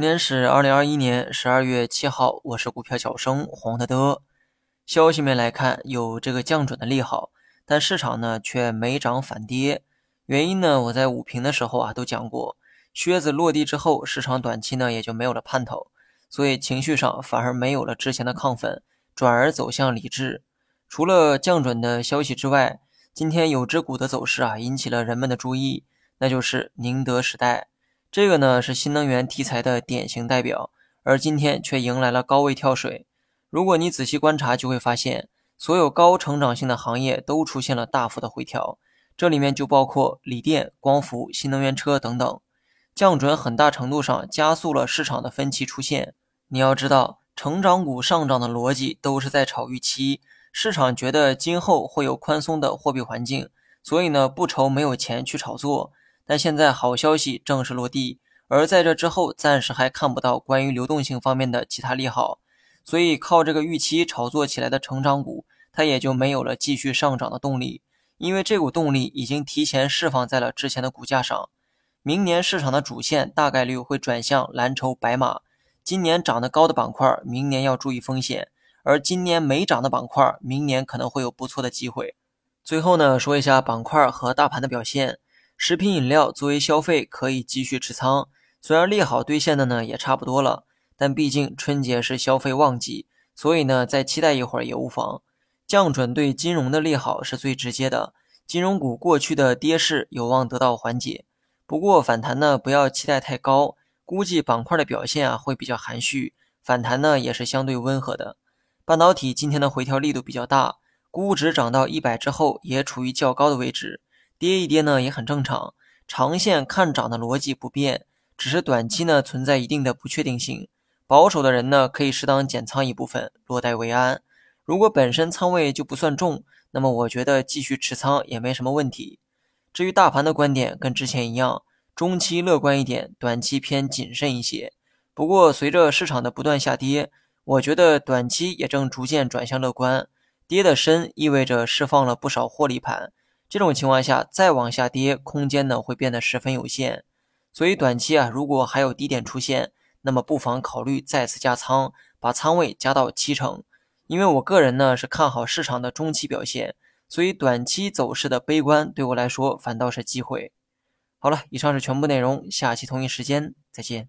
今天是二零二一年十二月七号，我是股票小生黄德德。消息面来看，有这个降准的利好，但市场呢却没涨反跌。原因呢，我在午评的时候啊都讲过，靴子落地之后，市场短期呢也就没有了盼头，所以情绪上反而没有了之前的亢奋，转而走向理智。除了降准的消息之外，今天有只股的走势啊引起了人们的注意，那就是宁德时代。这个呢是新能源题材的典型代表，而今天却迎来了高位跳水。如果你仔细观察，就会发现所有高成长性的行业都出现了大幅的回调，这里面就包括锂电、光伏、新能源车等等。降准很大程度上加速了市场的分歧出现。你要知道，成长股上涨的逻辑都是在炒预期，市场觉得今后会有宽松的货币环境，所以呢不愁没有钱去炒作。但现在好消息正式落地，而在这之后，暂时还看不到关于流动性方面的其他利好，所以靠这个预期炒作起来的成长股，它也就没有了继续上涨的动力，因为这股动力已经提前释放在了之前的股价上。明年市场的主线大概率会转向蓝筹白马，今年涨得高的板块，明年要注意风险；而今年没涨的板块，明年可能会有不错的机会。最后呢，说一下板块和大盘的表现。食品饮料作为消费可以继续持仓，虽然利好兑现的呢也差不多了，但毕竟春节是消费旺季，所以呢再期待一会儿也无妨。降准对金融的利好是最直接的，金融股过去的跌势有望得到缓解。不过反弹呢不要期待太高，估计板块的表现啊会比较含蓄，反弹呢也是相对温和的。半导体今天的回调力度比较大，估值涨到一百之后也处于较高的位置。跌一跌呢也很正常，长线看涨的逻辑不变，只是短期呢存在一定的不确定性。保守的人呢可以适当减仓一部分，落袋为安。如果本身仓位就不算重，那么我觉得继续持仓也没什么问题。至于大盘的观点，跟之前一样，中期乐观一点，短期偏谨慎一些。不过随着市场的不断下跌，我觉得短期也正逐渐转向乐观。跌得深意味着释放了不少获利盘。这种情况下，再往下跌，空间呢会变得十分有限。所以短期啊，如果还有低点出现，那么不妨考虑再次加仓，把仓位加到七成。因为我个人呢是看好市场的中期表现，所以短期走势的悲观对我来说反倒是机会。好了，以上是全部内容，下期同一时间再见。